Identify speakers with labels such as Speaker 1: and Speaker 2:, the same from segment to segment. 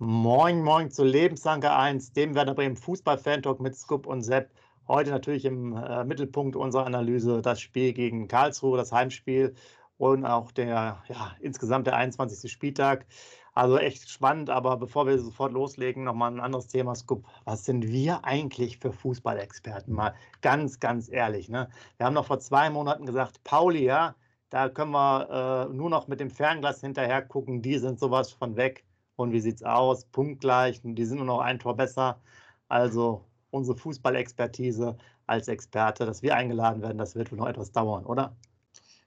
Speaker 1: Moin, moin zu Lebensanker 1, dem Werder Bremen Fußball-Fan-Talk mit Scoop und Sepp. Heute natürlich im äh, Mittelpunkt unserer Analyse das Spiel gegen Karlsruhe, das Heimspiel und auch der, ja, insgesamt der 21. Spieltag. Also echt spannend, aber bevor wir sofort loslegen, nochmal ein anderes Thema, Scoop. Was sind wir eigentlich für Fußballexperten? Mal ganz, ganz ehrlich. Ne? Wir haben noch vor zwei Monaten gesagt, Pauli, ja, da können wir äh, nur noch mit dem Fernglas hinterher gucken, die sind sowas von weg und wie sieht es aus? Punktgleich, die sind nur noch ein Tor besser. Also unsere Fußballexpertise als Experte, dass wir eingeladen werden, das wird wohl noch etwas dauern, oder?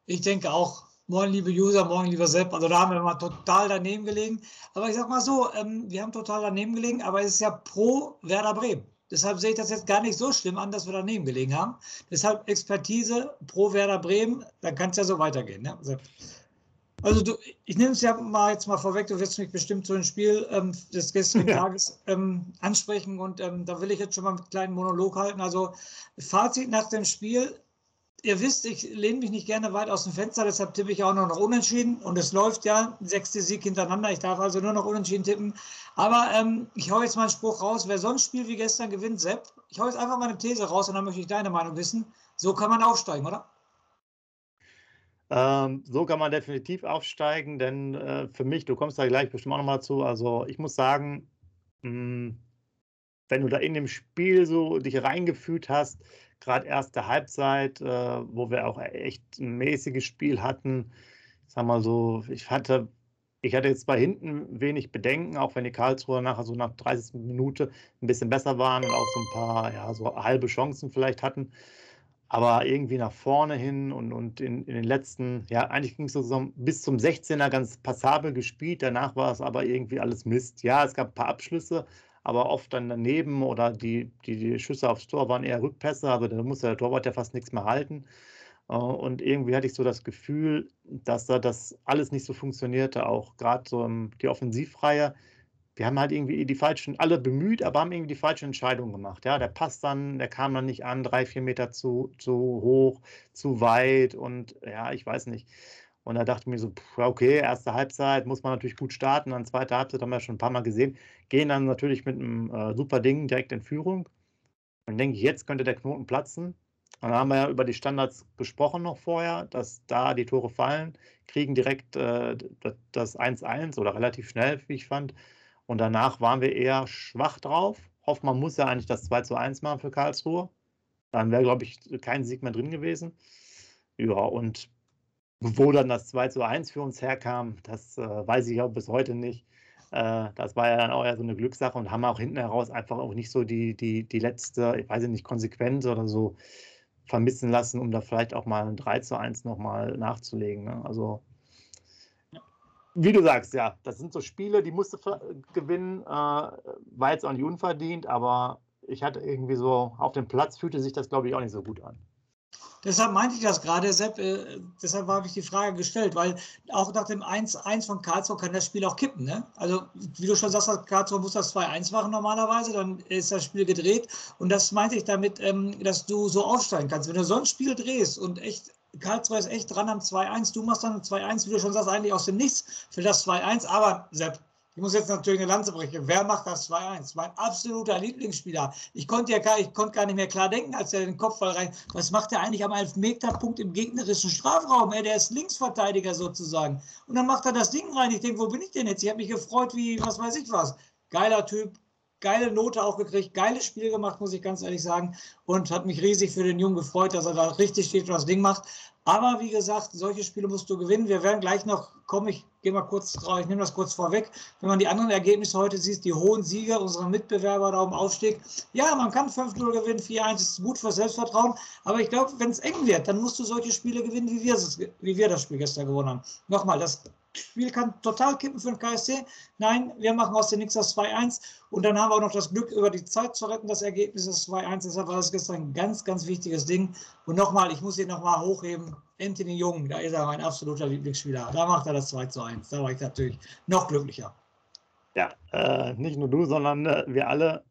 Speaker 2: Ich denke auch. Moin, liebe User, moin, lieber Sepp. Also da haben wir mal total daneben gelegen. Aber ich sag mal so, ähm, wir haben total daneben gelegen, aber es ist ja pro Werder Bremen. Deshalb sehe ich das jetzt gar nicht so schlimm an, dass wir daneben gelegen haben. Deshalb Expertise pro Werder Bremen, dann kann es ja so weitergehen. Ne? Sepp. Also du, ich nehme es ja mal jetzt mal vorweg, du wirst mich bestimmt zu dem Spiel ähm, des gestrigen ja. Tages ähm, ansprechen und ähm, da will ich jetzt schon mal einen kleinen Monolog halten. Also Fazit nach dem Spiel, ihr wisst, ich lehne mich nicht gerne weit aus dem Fenster, deshalb tippe ich auch noch unentschieden und es läuft ja, sechste Sieg hintereinander, ich darf also nur noch unentschieden tippen. Aber ähm, ich hau jetzt mal einen Spruch raus, wer so ein Spiel wie gestern gewinnt, Sepp, ich hau jetzt einfach mal eine These raus und dann möchte ich deine Meinung wissen. So kann man aufsteigen, oder?
Speaker 1: Ähm, so kann man definitiv aufsteigen, denn äh, für mich, du kommst da gleich bestimmt auch nochmal zu, also ich muss sagen, mh, hm, wenn du da in dem Spiel so dich reingefühlt hast, gerade erste Halbzeit, äh, wo wir auch echt ein mäßiges Spiel hatten, ich sag mal so, ich hatte, ich hatte jetzt bei hinten wenig Bedenken, auch wenn die Karlsruher nachher so nach 30 Minuten ein bisschen besser waren und auch so ein paar, ja, so halbe Chancen vielleicht hatten aber irgendwie nach vorne hin und, und in, in den letzten, ja, eigentlich ging es so bis zum 16er ganz passabel gespielt. Danach war es aber irgendwie alles Mist. Ja, es gab ein paar Abschlüsse, aber oft dann daneben oder die, die, die Schüsse aufs Tor waren eher Rückpässe, aber da musste der Torwart ja fast nichts mehr halten. Äh, und irgendwie hatte ich so das Gefühl, dass da das alles nicht so funktionierte, auch gerade so die Offensivreihe wir haben halt irgendwie die falschen, alle bemüht, aber haben irgendwie die falsche Entscheidung gemacht. Ja, der passt dann, der kam dann nicht an, drei, vier Meter zu, zu hoch, zu weit und ja, ich weiß nicht. Und da dachte ich mir so, okay, erste Halbzeit muss man natürlich gut starten, dann zweite Halbzeit haben wir schon ein paar Mal gesehen, gehen dann natürlich mit einem äh, super Ding direkt in Führung. Und denke ich, jetzt könnte der Knoten platzen. Und dann haben wir ja über die Standards gesprochen noch vorher, dass da die Tore fallen, kriegen direkt äh, das 1-1 oder relativ schnell, wie ich fand. Und danach waren wir eher schwach drauf. Hoffmann muss ja eigentlich das 2 zu 1 machen für Karlsruhe. Dann wäre, glaube ich, kein Sieg mehr drin gewesen. Ja, und wo dann das 2 zu 1 für uns herkam, das äh, weiß ich auch bis heute nicht. Äh, das war ja dann auch eher so eine Glückssache und haben auch hinten heraus einfach auch nicht so die, die, die letzte, ich weiß nicht, Konsequenz oder so vermissen lassen, um da vielleicht auch mal ein 3 zu 1 nochmal nachzulegen. Ne? Also wie du sagst, ja, das sind so Spiele, die musste gewinnen, äh, war jetzt auch nicht unverdient, aber ich hatte irgendwie so, auf dem Platz fühlte sich das, glaube ich, auch nicht so gut an.
Speaker 2: Deshalb meinte ich das gerade, Sepp, äh, deshalb habe ich die Frage gestellt, weil auch nach dem 1-1 von Karlsruhe kann das Spiel auch kippen. Ne? Also, wie du schon sagst, Karlsruhe muss das 2-1 machen normalerweise, dann ist das Spiel gedreht. Und das meinte ich damit, ähm, dass du so aufsteigen kannst. Wenn du so ein Spiel drehst und echt Karlsruhe ist echt dran am 2-1. Du machst dann ein 2-1, wie du schon sagst, eigentlich aus dem Nichts für das 2-1. Aber Sepp, ich muss jetzt natürlich eine Lanze brechen. Wer macht das 2-1? Mein absoluter Lieblingsspieler. Ich konnte ja gar, ich konnte gar nicht mehr klar denken, als er den Kopfball rein. Was macht er eigentlich am Elfmeterpunkt im gegnerischen Strafraum? Ey, der ist Linksverteidiger sozusagen. Und dann macht er das Ding rein. Ich denke, wo bin ich denn jetzt? Ich habe mich gefreut, wie, was weiß ich was. Geiler Typ, geile Note auch gekriegt, geiles Spiel gemacht, muss ich ganz ehrlich sagen. Und hat mich riesig für den Jungen gefreut, dass er da richtig steht und das Ding macht. Aber wie gesagt, solche Spiele musst du gewinnen. Wir werden gleich noch kommen. Ich gehe mal kurz drauf, ich nehme das kurz vorweg. Wenn man die anderen Ergebnisse heute sieht, die hohen Siege unserer Mitbewerber da im Aufstieg. Ja, man kann 5-0 gewinnen, 4-1 ist gut für Selbstvertrauen. Aber ich glaube, wenn es eng wird, dann musst du solche Spiele gewinnen, wie wir, wie wir das Spiel gestern gewonnen haben. Nochmal, das Spiel kann total kippen für den KSC. Nein, wir machen aus dem Nix das 2-1 und dann haben wir auch noch das Glück, über die Zeit zu retten. Das Ergebnis ist 2-1. Deshalb war das gestern ein ganz, ganz wichtiges Ding. Und nochmal, ich muss ihn nochmal hochheben. Anthony Jung, da ist er mein absoluter Lieblingsspieler. Da macht er das 2 1. Da war ich natürlich noch glücklicher.
Speaker 1: Ja, äh, nicht nur du, sondern äh, wir alle.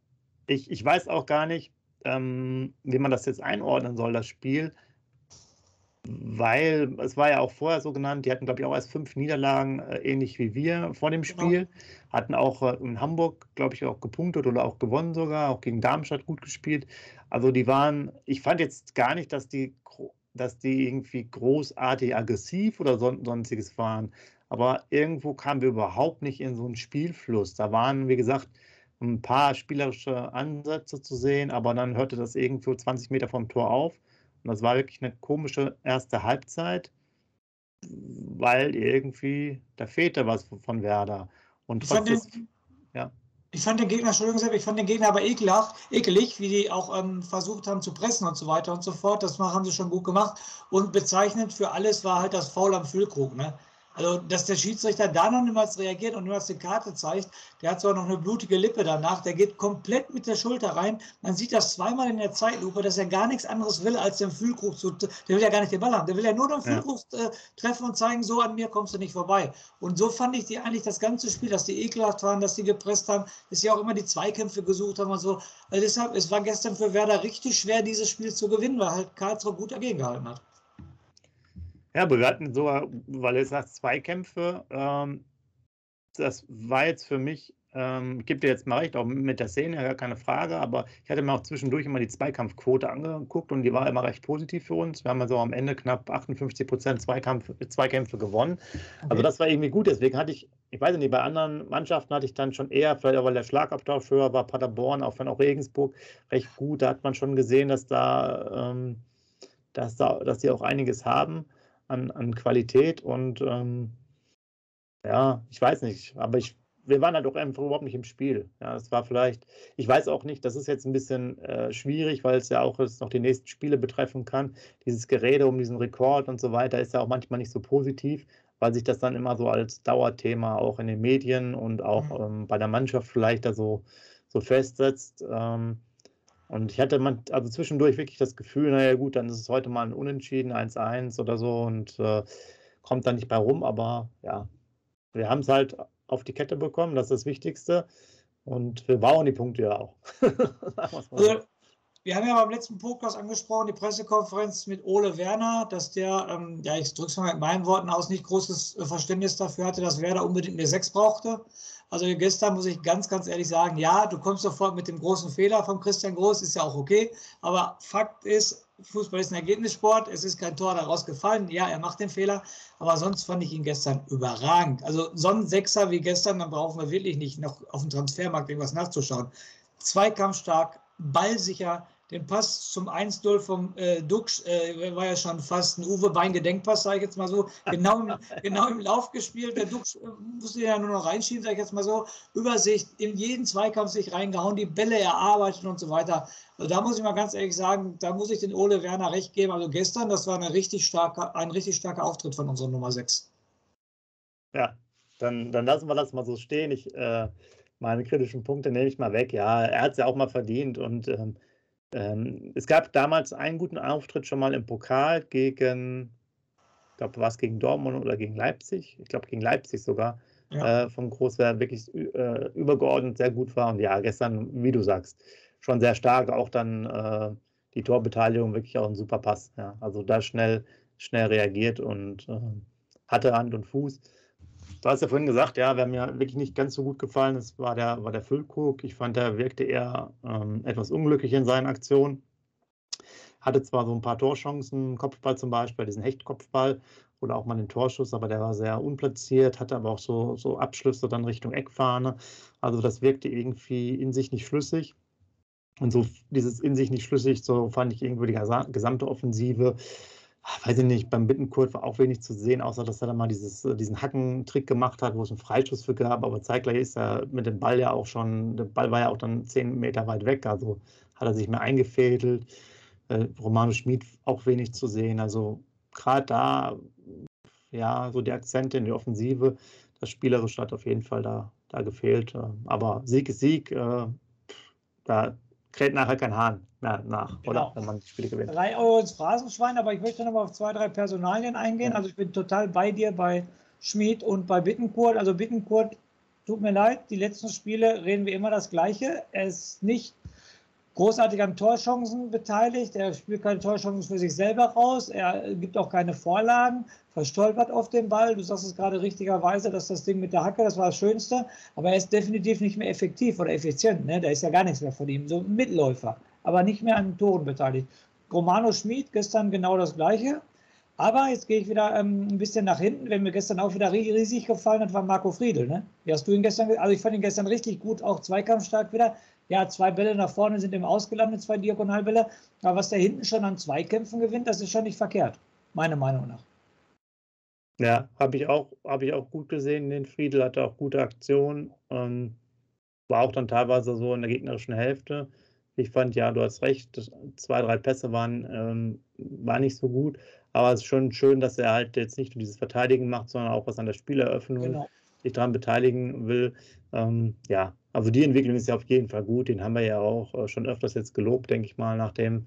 Speaker 1: Ich, ich weiß auch gar nicht, ähm, wie man das jetzt einordnen soll, das Spiel weil es war ja auch vorher so genannt, die hatten, glaube ich, auch erst fünf Niederlagen, äh, ähnlich wie wir vor dem. Spiel. Genau. Hatten auch äh, in Hamburg, glaube ich, auch gepunktet oder auch gewonnen sogar, auch gegen Darmstadt gut gespielt. Also die waren, ich fand jetzt gar nicht, dass die, dass die irgendwie großartig aggressiv oder son sonstiges waren. Aber irgendwo kamen wir überhaupt nicht in so einen Spielfluss. Da waren, wie gesagt, ein paar spielerische Ansätze zu sehen, aber dann hörte das irgendwo 20 Meter vom Tor auf. Und das war wirklich eine komische erste Halbzeit, weil irgendwie, da fehlte was von Werder. Und trotz des,
Speaker 2: ja. Ich fand den Gegner, Entschuldigung, ich fand den Gegner aber ekelhaft, ekelig, wie die auch ähm, versucht haben zu pressen und so weiter und so fort. Das haben sie schon gut gemacht. Und bezeichnend für alles war halt das Foul am Füllkrug. Ne? Also, dass der Schiedsrichter da noch niemals reagiert und niemals die Karte zeigt, der hat zwar noch eine blutige Lippe danach, der geht komplett mit der Schulter rein. Man sieht das zweimal in der Zeitlupe, dass er gar nichts anderes will, als den Fühlkrug zu. Der will ja gar nicht den Ball haben, der will ja nur den Fühlkrug ja. äh, treffen und zeigen, so an mir kommst du nicht vorbei. Und so fand ich die eigentlich das ganze Spiel, dass die ekelhaft waren, dass die gepresst haben, dass sie auch immer die Zweikämpfe gesucht haben und so. Also deshalb, es war gestern für Werder richtig schwer, dieses Spiel zu gewinnen, weil halt Karlsruhe gut dagegen gehalten hat.
Speaker 1: Ja, wir hatten sogar, weil du sagst, Zweikämpfe. Ähm, das war jetzt für mich, ähm, gebe dir jetzt mal recht, auch mit der Szene, gar keine Frage, aber ich hatte mir auch zwischendurch immer die Zweikampfquote angeguckt und die war immer recht positiv für uns. Wir haben also am Ende knapp 58 Prozent Zweikampf, Zweikämpfe gewonnen. Also okay. Also das war irgendwie gut. Deswegen hatte ich, ich weiß nicht, bei anderen Mannschaften hatte ich dann schon eher, vielleicht auch weil der Schlagabtausch höher war, Paderborn, auch wenn auch Regensburg recht gut. Da hat man schon gesehen, dass da, ähm, dass da, dass die auch einiges haben an, an Qualität und ähm, ja, ich weiß nicht, aber ich, wir waren halt auch einfach überhaupt nicht im Spiel. Ja, es war vielleicht, ich weiß auch nicht, das ist jetzt ein bisschen äh, schwierig, weil es ja auch jetzt noch die nächsten Spiele betreffen kann. Dieses Gerede um diesen Rekord und so weiter ist ja auch manchmal nicht so positiv, weil sich das dann immer so als Dauerthema auch in den Medien und auch mhm. ähm, bei der Mannschaft vielleicht da so, so festsetzt. Ähm, und ich hatte man, also zwischendurch wirklich das Gefühl, naja gut, dann ist es heute mal ein Unentschieden, 1-1 oder so und äh, kommt da nicht bei rum, aber ja, wir haben es halt auf die Kette bekommen, das ist das Wichtigste. Und wir brauchen die Punkte ja auch.
Speaker 2: also, wir haben ja beim letzten Podcast angesprochen, die Pressekonferenz mit Ole Werner, dass der, ähm, ja, ich drücke es mal mit meinen Worten aus, nicht großes Verständnis dafür hatte, dass Werder unbedingt eine 6 brauchte. Also gestern muss ich ganz, ganz ehrlich sagen, ja, du kommst sofort mit dem großen Fehler von Christian Groß, ist ja auch okay. Aber Fakt ist, Fußball ist ein Ergebnissport, es ist kein Tor daraus gefallen. Ja, er macht den Fehler, aber sonst fand ich ihn gestern überragend. Also so ein Sechser wie gestern, dann brauchen wir wirklich nicht noch auf dem Transfermarkt irgendwas nachzuschauen. Zweikampfstark, ballsicher, den Pass zum 1-0 vom äh, Dux äh, war ja schon fast ein Uwe Bein-Gedenkpass, sage ich jetzt mal so. Genau im, genau im Lauf gespielt. Der Dux äh, musste ja nur noch reinschieben, sage ich jetzt mal so. Übersicht, in jeden Zweikampf sich reingehauen, die Bälle erarbeitet und so weiter. Also da muss ich mal ganz ehrlich sagen, da muss ich den Ole Werner recht geben. Also gestern, das war eine richtig starke, ein richtig starker Auftritt von unserer Nummer 6.
Speaker 1: Ja, dann, dann lassen wir das mal so stehen. Ich, äh, meine kritischen Punkte nehme ich mal weg. Ja, er hat es ja auch mal verdient und ähm, ähm, es gab damals einen guten Auftritt schon mal im Pokal gegen, ich glaube, war es gegen Dortmund oder gegen Leipzig? Ich glaube, gegen Leipzig sogar. Ja. Äh, von Groß, der wirklich äh, übergeordnet sehr gut war. Und ja, gestern, wie du sagst, schon sehr stark. Auch dann äh, die Torbeteiligung wirklich auch ein super Pass. Ja. Also da schnell, schnell reagiert und äh, hatte Hand und Fuß. Du hast ja vorhin gesagt, ja, wer mir wirklich nicht ganz so gut gefallen ist, war der, war der Füllkrug. Ich fand, er wirkte eher ähm, etwas unglücklich in seinen Aktionen. hatte zwar so ein paar Torchancen, Kopfball zum Beispiel, diesen Hechtkopfball oder auch mal den Torschuss, aber der war sehr unplatziert, hatte aber auch so, so Abschlüsse dann Richtung Eckfahne. Also das wirkte irgendwie in sich nicht schlüssig. Und so dieses in sich nicht schlüssig, so fand ich irgendwie die gesamte Offensive. Ah, weiß ich nicht, beim Bittenkurt war auch wenig zu sehen, außer dass er dann mal dieses, äh, diesen Hackentrick gemacht hat, wo es einen Freischuss für gab. Aber zeitgleich ist er mit dem Ball ja auch schon, der Ball war ja auch dann zehn Meter weit weg, also hat er sich mehr eingefädelt. Äh, Romano Schmid auch wenig zu sehen. Also gerade da, ja, so die Akzente in die Offensive, das Spielerische hat auf jeden Fall da, da gefehlt. Äh, aber Sieg ist Sieg. Äh, da kräht nachher kein Hahn mehr nach, genau. oder? Wenn man die Spiele gewinnt.
Speaker 2: Drei Euro ins Phrasenschwein, aber ich möchte noch mal auf zwei, drei Personalien eingehen. Ja. Also ich bin total bei dir bei Schmid und bei Bittenkurt. Also Bittenkurt, tut mir leid, die letzten Spiele reden wir immer das Gleiche. Er ist nicht großartig an Torchancen beteiligt. Er spielt keine Torchancen für sich selber raus. Er gibt auch keine Vorlagen, verstolpert auf den Ball. Du sagst es gerade richtigerweise, dass das Ding mit der Hacke, das war das Schönste. Aber er ist definitiv nicht mehr effektiv oder effizient. Ne? Da ist ja gar nichts mehr von ihm. So ein Mitläufer, aber nicht mehr an Toren beteiligt. Romano Schmid, gestern genau das Gleiche. Aber jetzt gehe ich wieder ähm, ein bisschen nach hinten. Wenn mir gestern auch wieder riesig gefallen hat, war Marco Friedl. Ne? Wie hast du ihn gestern? Also ich fand ihn gestern richtig gut, auch zweikampfstark wieder ja, zwei Bälle nach vorne sind ihm ausgelandet, zwei Diagonalbälle. Aber was der hinten schon an Zweikämpfen gewinnt, das ist schon nicht verkehrt, meiner Meinung nach.
Speaker 1: Ja, habe ich, auch, hab ich auch gut gesehen. Den Friedel hatte auch gute Aktionen. Ähm, war auch dann teilweise so in der gegnerischen Hälfte. Ich fand, ja, du hast recht, zwei, drei Pässe waren, ähm, war nicht so gut. Aber es ist schon schön, dass er halt jetzt nicht nur dieses Verteidigen macht, sondern auch was an der Spieleröffnung genau. sich daran beteiligen will. Ähm, ja, also die Entwicklung ist ja auf jeden Fall gut. Den haben wir ja auch äh, schon öfters jetzt gelobt, denke ich mal, nachdem,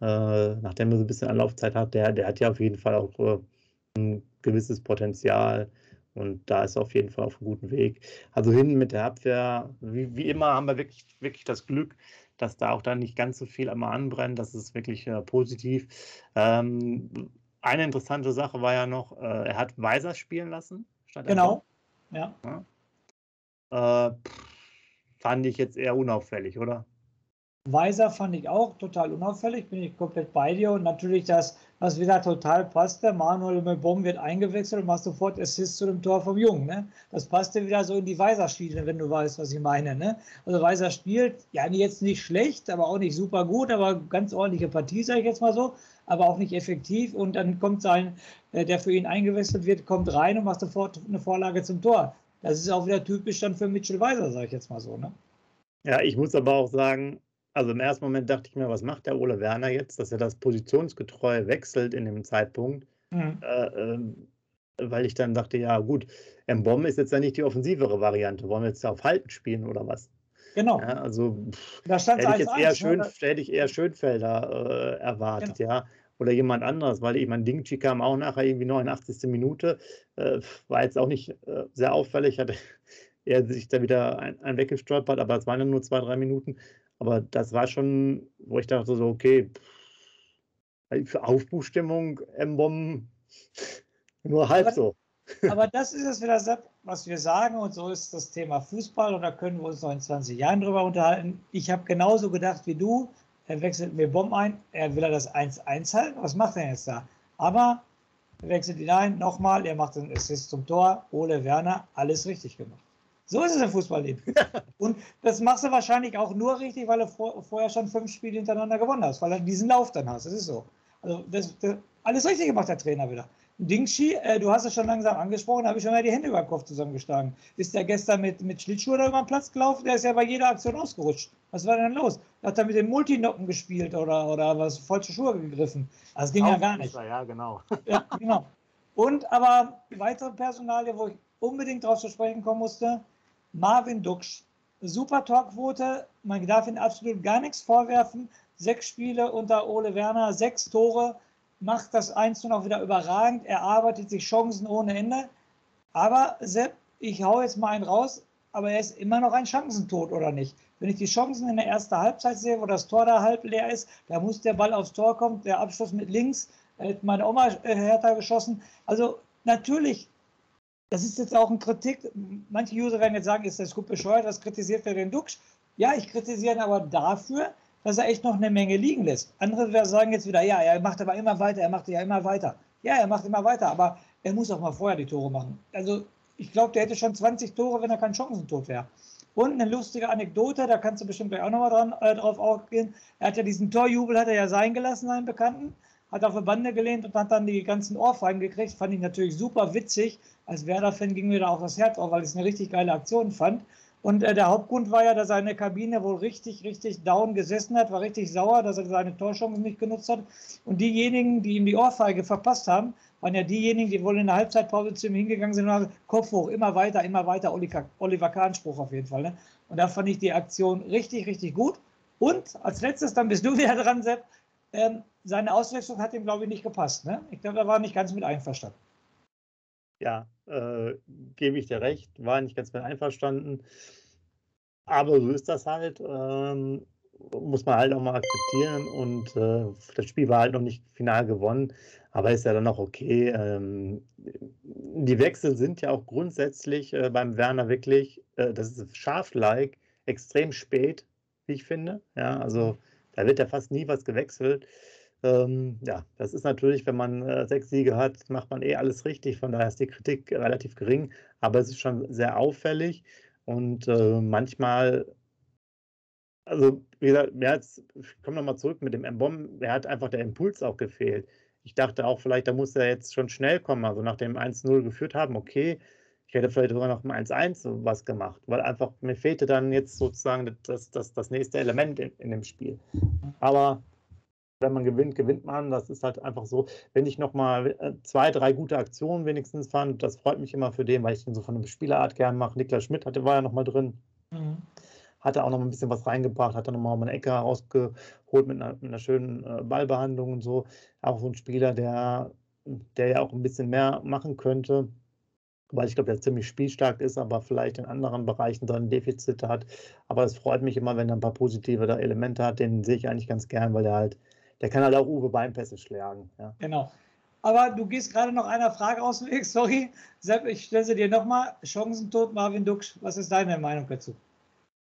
Speaker 1: äh, nachdem er so ein bisschen Anlaufzeit hat. Der, der hat ja auf jeden Fall auch äh, ein gewisses Potenzial und da ist er auf jeden Fall auf einem guten Weg. Also hinten mit der Abwehr, wie, wie immer, haben wir wirklich, wirklich das Glück, dass da auch dann nicht ganz so viel einmal anbrennt. Das ist wirklich äh, positiv. Ähm, eine interessante Sache war ja noch, äh, er hat Weiser spielen lassen.
Speaker 2: genau. Ja.
Speaker 1: ja. Äh, fand ich jetzt eher unauffällig, oder?
Speaker 2: Weiser fand ich auch total unauffällig, bin ich komplett bei dir. Und natürlich das, was wieder total passte, Manuel Mebom wird eingewechselt und macht sofort Assist zu dem Tor vom Jungen. Ne? Das passte wieder so in die Weiser-Schiene, wenn du weißt, was ich meine. Ne? Also Weiser spielt, ja jetzt nicht schlecht, aber auch nicht super gut, aber ganz ordentliche Partie, sage ich jetzt mal so, aber auch nicht effektiv. Und dann kommt sein, äh, der für ihn eingewechselt wird, kommt rein und macht sofort eine Vorlage zum Tor. Das ist auch wieder typisch dann für Mitchell Weiser, sage ich jetzt mal so. Ne?
Speaker 1: Ja, ich muss aber auch sagen, also im ersten Moment dachte ich mir, was macht der Ole Werner jetzt, dass er das positionsgetreu wechselt in dem Zeitpunkt. Mhm. Äh, äh, weil ich dann dachte, ja gut, Mbom ist jetzt ja nicht die offensivere Variante. Wollen wir jetzt auf Halten spielen oder was?
Speaker 2: Genau.
Speaker 1: Ja, also da hätte, ich jetzt eher schön, ne? hätte ich eher Schönfelder äh, erwartet, genau. ja oder jemand anderes, weil ich mein Dingchi kam auch nachher irgendwie 89. Minute, äh, war jetzt auch nicht äh, sehr auffällig, hatte er sich da wieder ein, ein weggestolpert, aber es waren ja nur zwei, drei Minuten. Aber das war schon, wo ich dachte so, okay, für Aufbruchstimmung, M-Bomben, nur halb
Speaker 2: aber,
Speaker 1: so.
Speaker 2: Aber das ist es wieder, was wir sagen, und so ist das Thema Fußball, und da können wir uns noch in 20 Jahren drüber unterhalten. Ich habe genauso gedacht wie du, er wechselt mir Bomb ein, er will er das 1-1 halten. Was macht er jetzt da? Aber er wechselt ihn ein, nochmal, er macht den Assist zum Tor. Ole Werner, alles richtig gemacht. So ist es im Fußballleben. Und das machst du wahrscheinlich auch nur richtig, weil du vor, vorher schon fünf Spiele hintereinander gewonnen hast, weil du diesen Lauf dann hast. Das ist so. Also das, das, alles richtig gemacht, der Trainer wieder. Dingshi, äh, du hast es schon langsam angesprochen, habe ich schon mal die Hände über den Kopf zusammengeschlagen. Ist der gestern mit, mit Schlittschuhe da über den Platz gelaufen? Der ist ja bei jeder Aktion ausgerutscht. Was war denn los? Hat er mit den Multinocken gespielt oder, oder was? Falsche Schuhe gegriffen? Das ging Auch ja gar nicht.
Speaker 1: Ja, genau.
Speaker 2: Ja, genau. Und aber weitere Personalie, wo ich unbedingt drauf zu sprechen kommen musste, Marvin Duksch. Super Torquote, man darf ihn absolut gar nichts vorwerfen. Sechs Spiele unter Ole Werner, sechs Tore macht das 1 auch wieder überragend. Er arbeitet sich Chancen ohne Ende. Aber Sepp, ich hau jetzt mal einen raus, aber er ist immer noch ein Chancentod, oder nicht? Wenn ich die Chancen in der ersten Halbzeit sehe, wo das Tor da halb leer ist, da muss der Ball aufs Tor kommen, der Abschluss mit links, da hätte meine Oma äh, härter geschossen. Also natürlich, das ist jetzt auch ein Kritik. Manche User werden jetzt sagen, ist das gut bescheuert, was kritisiert er den Duxch? Ja, ich kritisiere ihn aber dafür, dass er echt noch eine Menge liegen lässt. Andere sagen jetzt wieder, ja, er macht aber immer weiter, er macht ja immer weiter. Ja, er macht immer weiter, aber er muss auch mal vorher die Tore machen. Also ich glaube, der hätte schon 20 Tore, wenn er kein Chancentod wäre. Und eine lustige Anekdote, da kannst du bestimmt gleich auch nochmal äh, drauf aufgehen. Er hat ja diesen Torjubel, hat er ja sein gelassen, seinen Bekannten, hat auf eine Bande gelehnt und hat dann die ganzen Ohrfeigen gekriegt. Fand ich natürlich super witzig. Als Werder-Fan ging mir da auch das Herz auf, weil ich es eine richtig geile Aktion fand. Und äh, der Hauptgrund war ja, dass seine Kabine wohl richtig, richtig down gesessen hat, war richtig sauer, dass er seine Torchancen nicht genutzt hat. Und diejenigen, die ihm die Ohrfeige verpasst haben, waren ja diejenigen, die wohl in der Halbzeitpause zu ihm hingegangen sind und haben Kopf hoch, immer weiter, immer weiter, Oliver Kahn-Spruch auf jeden Fall. Ne? Und da fand ich die Aktion richtig, richtig gut. Und als letztes, dann bist du wieder dran, Sepp, ähm, seine Auswechslung hat ihm, glaube ich, nicht gepasst. Ne? Ich glaube, er war nicht ganz mit einverstanden.
Speaker 1: Ja, äh, gebe ich dir recht, war nicht ganz mit einverstanden. Aber so ist das halt. Ähm, muss man halt auch mal akzeptieren. Und äh, das Spiel war halt noch nicht final gewonnen, aber ist ja dann auch okay. Ähm, die Wechsel sind ja auch grundsätzlich äh, beim Werner wirklich, äh, das ist scharf-like, extrem spät, wie ich finde. Ja, also da wird ja fast nie was gewechselt. Ähm, ja, das ist natürlich, wenn man äh, sechs Siege hat, macht man eh alles richtig. Von daher ist die Kritik relativ gering, aber es ist schon sehr auffällig. Und äh, manchmal also wie gesagt, mir hat's, ich komme nochmal zurück mit dem M-Bomb, mir hat einfach der Impuls auch gefehlt. Ich dachte auch, vielleicht, da muss er jetzt schon schnell kommen, also nach dem 1-0 geführt haben, okay, ich hätte vielleicht sogar noch im 1-1 was gemacht, weil einfach mir fehlte dann jetzt sozusagen das, das, das nächste Element in, in dem Spiel. Aber wenn man gewinnt, gewinnt man. Das ist halt einfach so. Wenn ich nochmal äh, zwei, drei gute Aktionen wenigstens fand, das freut mich immer für den, weil ich den so von der Spielerart gern mache. Niklas Schmidt hatte, war ja nochmal drin. Mhm hat er auch noch ein bisschen was reingebracht, hat er nochmal eine Ecke rausgeholt mit einer, mit einer schönen äh, Ballbehandlung und so. Auch so ein Spieler, der, der ja auch ein bisschen mehr machen könnte, weil ich glaube, der ziemlich spielstark ist, aber vielleicht in anderen Bereichen dann Defizite hat. Aber es freut mich immer, wenn er ein paar positive Elemente hat. Den sehe ich eigentlich ganz gern, weil der halt, der kann halt auch Uwe Beinpässe schlagen. Ja.
Speaker 2: Genau. Aber du gehst gerade noch einer Frage aus dem Weg, sorry. Sepp, ich stelle sie dir nochmal. Chancentod Marvin Duksch, was ist deine Meinung dazu?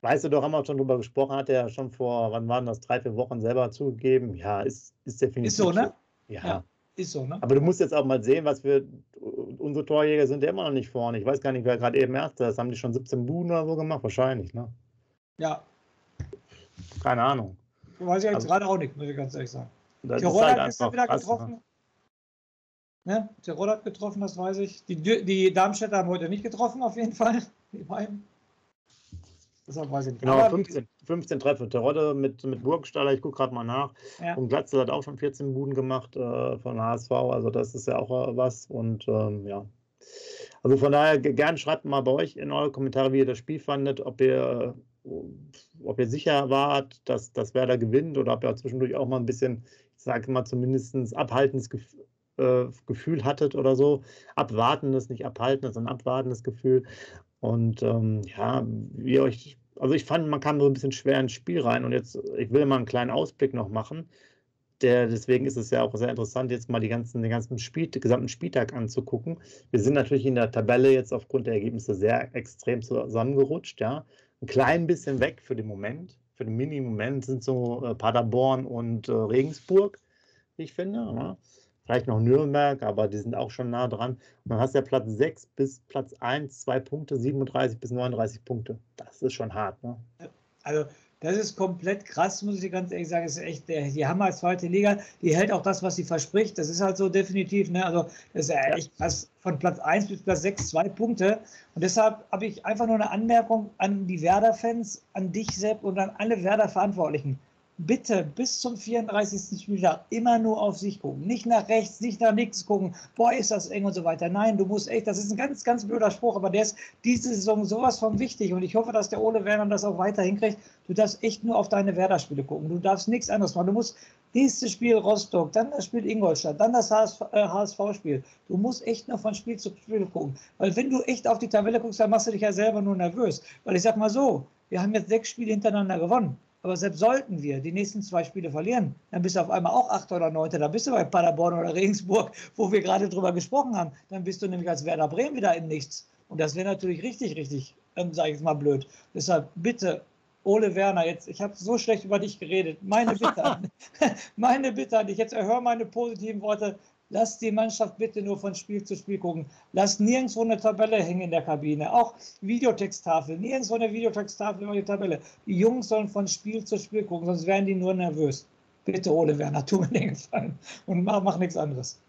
Speaker 1: Weißt du doch, haben wir schon drüber gesprochen, hat er ja schon vor, wann waren das, drei, vier Wochen selber zugegeben. Ja, ist, ist definitiv.
Speaker 2: Ist so, ne?
Speaker 1: Ja. ja. Ist so, ne? Aber du musst jetzt auch mal sehen, was wir, unsere Torjäger sind ja immer noch nicht vorne. Ich weiß gar nicht, wer gerade eben Erster ist. Haben die schon 17 Buden oder so gemacht? Wahrscheinlich, ne?
Speaker 2: Ja.
Speaker 1: Keine Ahnung.
Speaker 2: Weiß ich jetzt also, gerade auch nicht, muss ich ganz ehrlich sagen. Tirol halt hat gestern wieder krass, getroffen. Ne? ne? Tirol hat getroffen, das weiß ich. Die, die Darmstädter haben heute nicht getroffen, auf jeden Fall. Die beiden.
Speaker 1: Deshalb weiß ich nicht. Genau, 15, 15 Treffer. Terodde mit, mit Burgstaller, ich gucke gerade mal nach. Ja. Und Glatzel hat auch schon 14 Buden gemacht äh, von HSV, also das ist ja auch äh, was. Und ähm, ja. Also von daher, gerne schreibt mal bei euch in eure Kommentare, wie ihr das Spiel fandet, ob ihr, ob ihr sicher wart, dass, dass Werder gewinnt oder ob ihr zwischendurch auch mal ein bisschen, ich sage mal, zumindest abhaltendes Gefühl äh, Gefühl hattet oder so. Abwartendes, nicht abhaltendes, sondern abwartendes Gefühl. Und ähm, ja, wie euch, also ich fand, man kam so ein bisschen schwer ins Spiel rein und jetzt, ich will mal einen kleinen Ausblick noch machen. Der, deswegen ist es ja auch sehr interessant, jetzt mal die ganzen, den ganzen Spiel, den gesamten Spieltag anzugucken. Wir sind natürlich in der Tabelle jetzt aufgrund der Ergebnisse sehr extrem zusammengerutscht, ja. Ein klein bisschen weg für den Moment. Für den Mini-Moment sind so äh, Paderborn und äh, Regensburg, wie ich finde. Ja vielleicht noch Nürnberg, aber die sind auch schon nah dran. Und dann hast du ja Platz 6 bis Platz 1, zwei Punkte, 37 bis 39 Punkte. Das ist schon hart. Ne?
Speaker 2: Also das ist komplett krass, muss ich ganz ehrlich sagen. Das ist echt, die haben als zweite Liga, die hält auch das, was sie verspricht. Das ist halt so definitiv. Ne? Also das ist ja echt krass. Von Platz 1 bis Platz 6, zwei Punkte. Und deshalb habe ich einfach nur eine Anmerkung an die Werder-Fans, an dich, Sepp, und an alle Werder-Verantwortlichen bitte bis zum 34. Spieltag immer nur auf sich gucken. Nicht nach rechts, nicht nach nichts gucken. Boah, ist das eng und so weiter. Nein, du musst echt, das ist ein ganz, ganz blöder Spruch, aber der ist diese Saison sowas von wichtig und ich hoffe, dass der Ole Werner das auch weiter hinkriegt. Du darfst echt nur auf deine Werder-Spiele gucken. Du darfst nichts anderes machen. Du musst nächstes Spiel Rostock, dann das Spiel Ingolstadt, dann das HSV-Spiel. Äh, du musst echt nur von Spiel zu Spiel gucken. Weil wenn du echt auf die Tabelle guckst, dann machst du dich ja selber nur nervös. Weil ich sag mal so, wir haben jetzt sechs Spiele hintereinander gewonnen. Aber selbst sollten wir die nächsten zwei Spiele verlieren, dann bist du auf einmal auch Achter oder Neunter. Dann bist du bei Paderborn oder Regensburg, wo wir gerade drüber gesprochen haben. Dann bist du nämlich als Werder Bremen wieder im Nichts. Und das wäre natürlich richtig, richtig, ähm, sage ich jetzt mal blöd. Deshalb bitte Ole Werner, jetzt, ich habe so schlecht über dich geredet. Meine Bitte an, meine Bitte an dich, jetzt erhör meine positiven Worte. Lass die Mannschaft bitte nur von Spiel zu Spiel gucken. Lass nirgendwo eine Tabelle hängen in der Kabine. Auch Videotexttafel. Nirgendwo eine Videotexttafel über die Tabelle. Die Jungs sollen von Spiel zu Spiel gucken, sonst werden die nur nervös. Bitte, Ole Werner, tu mir den Gefallen und mach, mach nichts anderes.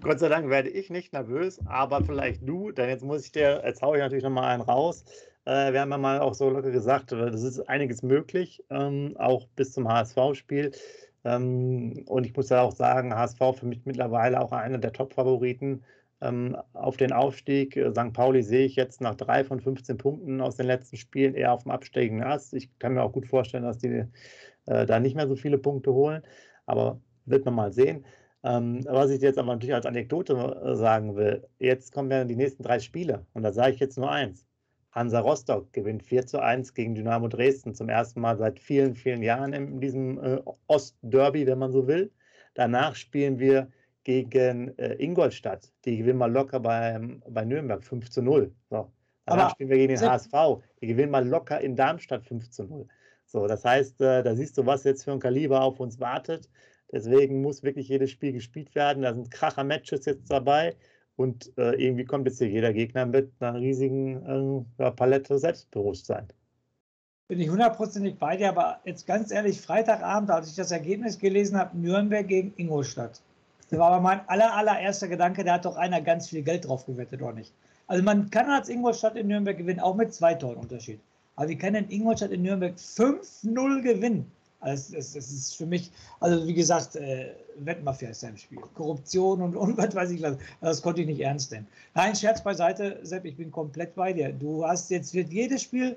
Speaker 1: Gott sei Dank werde ich nicht nervös, aber vielleicht du, denn jetzt muss ich dir, jetzt haue ich natürlich nochmal einen raus. Äh, wir haben ja mal auch so locker gesagt, es ist einiges möglich, ähm, auch bis zum HSV-Spiel. Ähm, und ich muss ja auch sagen, HSV für mich mittlerweile auch einer der Top-Favoriten ähm, auf den Aufstieg. Äh, St. Pauli sehe ich jetzt nach drei von 15 Punkten aus den letzten Spielen eher auf dem absteigenden Ast. Ich kann mir auch gut vorstellen, dass die äh, da nicht mehr so viele Punkte holen, aber wird man mal sehen. Ähm, was ich jetzt aber natürlich als Anekdote äh, sagen will, jetzt kommen ja die nächsten drei Spiele und da sage ich jetzt nur eins. Hansa Rostock gewinnt 4 zu 1 gegen Dynamo Dresden zum ersten Mal seit vielen, vielen Jahren in diesem äh, Ostderby, wenn man so will. Danach spielen wir gegen äh, Ingolstadt. Die gewinnen mal locker bei, bei Nürnberg 5 zu 0. So. Danach Aber spielen wir gegen den HSV. Die gewinnen mal locker in Darmstadt 5 zu 0. So, das heißt, äh, da siehst du, was jetzt für ein Kaliber auf uns wartet. Deswegen muss wirklich jedes Spiel gespielt werden. Da sind Kracher-Matches jetzt dabei. Und äh, irgendwie kommt jetzt hier jeder Gegner mit einer riesigen äh, Palette Selbstbewusstsein.
Speaker 2: Bin ich hundertprozentig bei dir, aber jetzt ganz ehrlich, Freitagabend, als ich das Ergebnis gelesen habe, Nürnberg gegen Ingolstadt. Das war aber mein aller, allererster Gedanke, da hat doch einer ganz viel Geld drauf gewettet, oder nicht? Also man kann als Ingolstadt in Nürnberg gewinnen, auch mit zwei Toren Unterschied. Aber wie kann denn Ingolstadt in Nürnberg 5-0 gewinnen? Also es, es, ist für mich, also wie gesagt, äh, Wettmafia ist ja im Spiel. Korruption und, und was weiß ich das konnte ich nicht ernst nehmen. Nein, Scherz beiseite, Sepp, ich bin komplett bei dir. Du hast jetzt, wird jedes Spiel,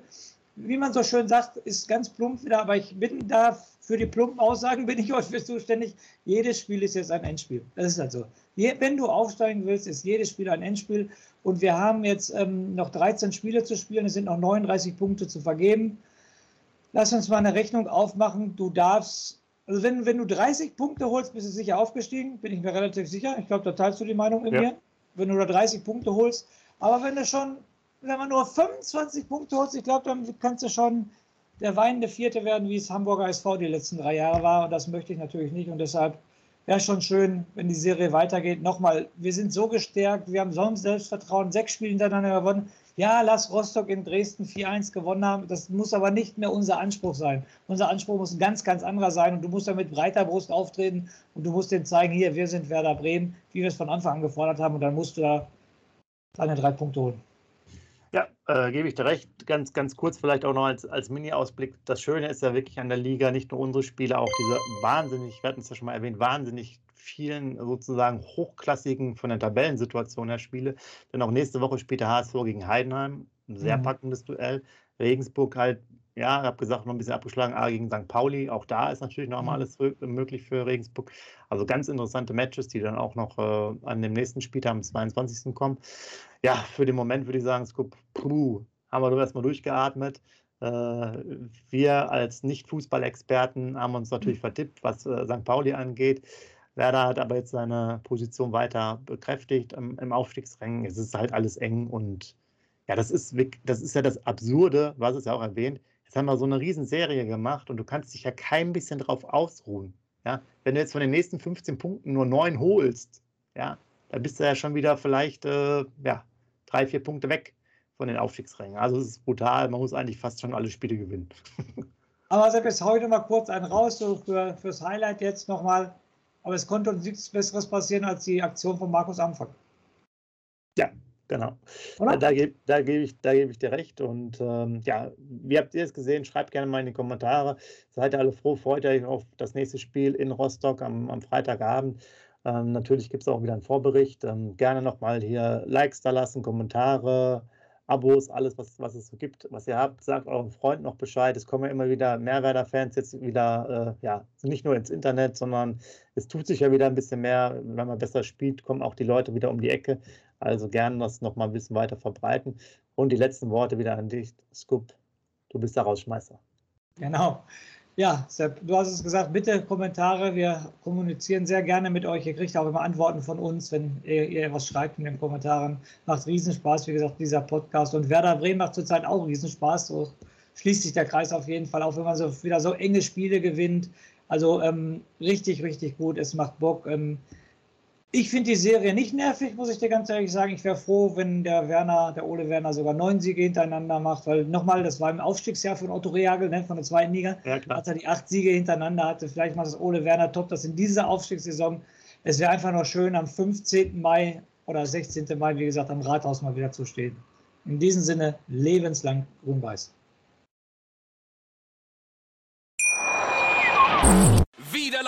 Speaker 2: wie man so schön sagt, ist ganz plump wieder, aber ich bin da für die plumpen Aussagen, bin ich euch für zuständig. Jedes Spiel ist jetzt ein Endspiel. Das ist halt so. Wenn du aufsteigen willst, ist jedes Spiel ein Endspiel. Und wir haben jetzt ähm, noch 13 Spiele zu spielen, es sind noch 39 Punkte zu vergeben lass uns mal eine Rechnung aufmachen. Du darfst, also wenn, wenn du 30 Punkte holst, bist du sicher aufgestiegen, bin ich mir relativ sicher. Ich glaube, da teilst du die Meinung mit ja. mir. Wenn du da 30 Punkte holst. Aber wenn du schon, wenn man nur 25 Punkte holst, ich glaube, dann kannst du schon der weinende Vierte werden, wie es Hamburger SV die letzten drei Jahre war. Und das möchte ich natürlich nicht. Und deshalb wäre schon schön, wenn die Serie weitergeht. Nochmal, wir sind so gestärkt, wir haben so ein Selbstvertrauen, sechs Spiele hintereinander gewonnen ja, lass Rostock in Dresden 4-1 gewonnen haben. Das muss aber nicht mehr unser Anspruch sein. Unser Anspruch muss ein ganz, ganz anderer sein und du musst da mit breiter Brust auftreten und du musst denen zeigen, hier, wir sind Werder Bremen, wie wir es von Anfang an gefordert haben und dann musst du da deine drei Punkte holen.
Speaker 1: Ja, äh, gebe ich dir recht. Ganz, ganz kurz vielleicht auch noch als, als Mini-Ausblick. Das Schöne ist ja wirklich an der Liga, nicht nur unsere Spiele, auch diese wahnsinnig, wir hatten es ja schon mal erwähnt, wahnsinnig vielen sozusagen hochklassigen von der Tabellensituation her Spiele. Denn auch nächste Woche spielt der HSV gegen Heidenheim. Ein sehr mhm. packendes Duell. Regensburg halt, ja, ich habe gesagt, noch ein bisschen abgeschlagen, A gegen St. Pauli. Auch da ist natürlich noch mal mhm. alles möglich für Regensburg. Also ganz interessante Matches, die dann auch noch äh, an dem nächsten Spieltag am 22. kommen. Ja, für den Moment würde ich sagen, Scoop, puh, haben wir erstmal durchgeatmet. Äh, wir als Nicht-Fußballexperten haben uns natürlich mhm. vertippt, was äh, St. Pauli angeht. Werder hat aber jetzt seine Position weiter bekräftigt im, im Aufstiegsrängen. Es ist halt alles eng und ja, das ist, das ist ja das Absurde, was es ja auch erwähnt. Jetzt haben wir so eine Riesenserie gemacht und du kannst dich ja kein bisschen drauf ausruhen. Ja? Wenn du jetzt von den nächsten 15 Punkten nur neun holst, ja, dann bist du ja schon wieder vielleicht äh, ja, drei, vier Punkte weg von den Aufstiegsrängen. Also es ist brutal, man muss eigentlich fast schon alle Spiele gewinnen.
Speaker 2: Aber sag jetzt heute mal kurz einen raus, so für, fürs Highlight jetzt nochmal. Aber es konnte uns nichts Besseres passieren als die Aktion von Markus Anfang.
Speaker 1: Ja, genau. Oder? Da, gebe da geb ich, geb ich dir recht. Und ähm, ja, wie habt ihr es gesehen? Schreibt gerne mal in die Kommentare. Seid ihr alle froh? Freut euch auf das nächste Spiel in Rostock am, am Freitagabend. Ähm, natürlich gibt es auch wieder einen Vorbericht. Ähm, gerne nochmal hier Likes da lassen, Kommentare, Abos, alles, was, was es so gibt, was ihr habt, sagt euren Freunden noch Bescheid. Es kommen ja immer wieder Mehrwerder-Fans jetzt wieder, äh, ja, nicht nur ins Internet, sondern es tut sich ja wieder ein bisschen mehr. Wenn man besser spielt, kommen auch die Leute wieder um die Ecke. Also gerne das noch mal ein bisschen weiter verbreiten. Und die letzten Worte wieder an dich, Scoop. Du bist der Rausschmeißer.
Speaker 2: Genau. Ja, Sepp, du hast es gesagt, bitte Kommentare. Wir kommunizieren sehr gerne mit euch. Ihr kriegt auch immer Antworten von uns, wenn ihr, ihr was schreibt in den Kommentaren. Macht Riesenspaß, wie gesagt, dieser Podcast. Und Werder Bremen macht zurzeit auch Riesenspaß. So schließt sich der Kreis auf jeden Fall, auch wenn man so wieder so enge Spiele gewinnt. Also ähm, richtig, richtig gut. Es macht Bock. Ähm, ich finde die Serie nicht nervig, muss ich dir ganz ehrlich sagen. Ich wäre froh, wenn der Werner, der Ole Werner sogar neun Siege hintereinander macht, weil nochmal, das war im Aufstiegsjahr von Otto Rehagel, ne, von der zweiten Liga, ja, als er die acht Siege hintereinander hatte. Vielleicht macht das Ole Werner top, das in dieser Aufstiegssaison. Es wäre einfach nur schön, am 15. Mai oder 16. Mai, wie gesagt, am Rathaus mal wieder zu stehen. In diesem Sinne, lebenslang grün-weiß.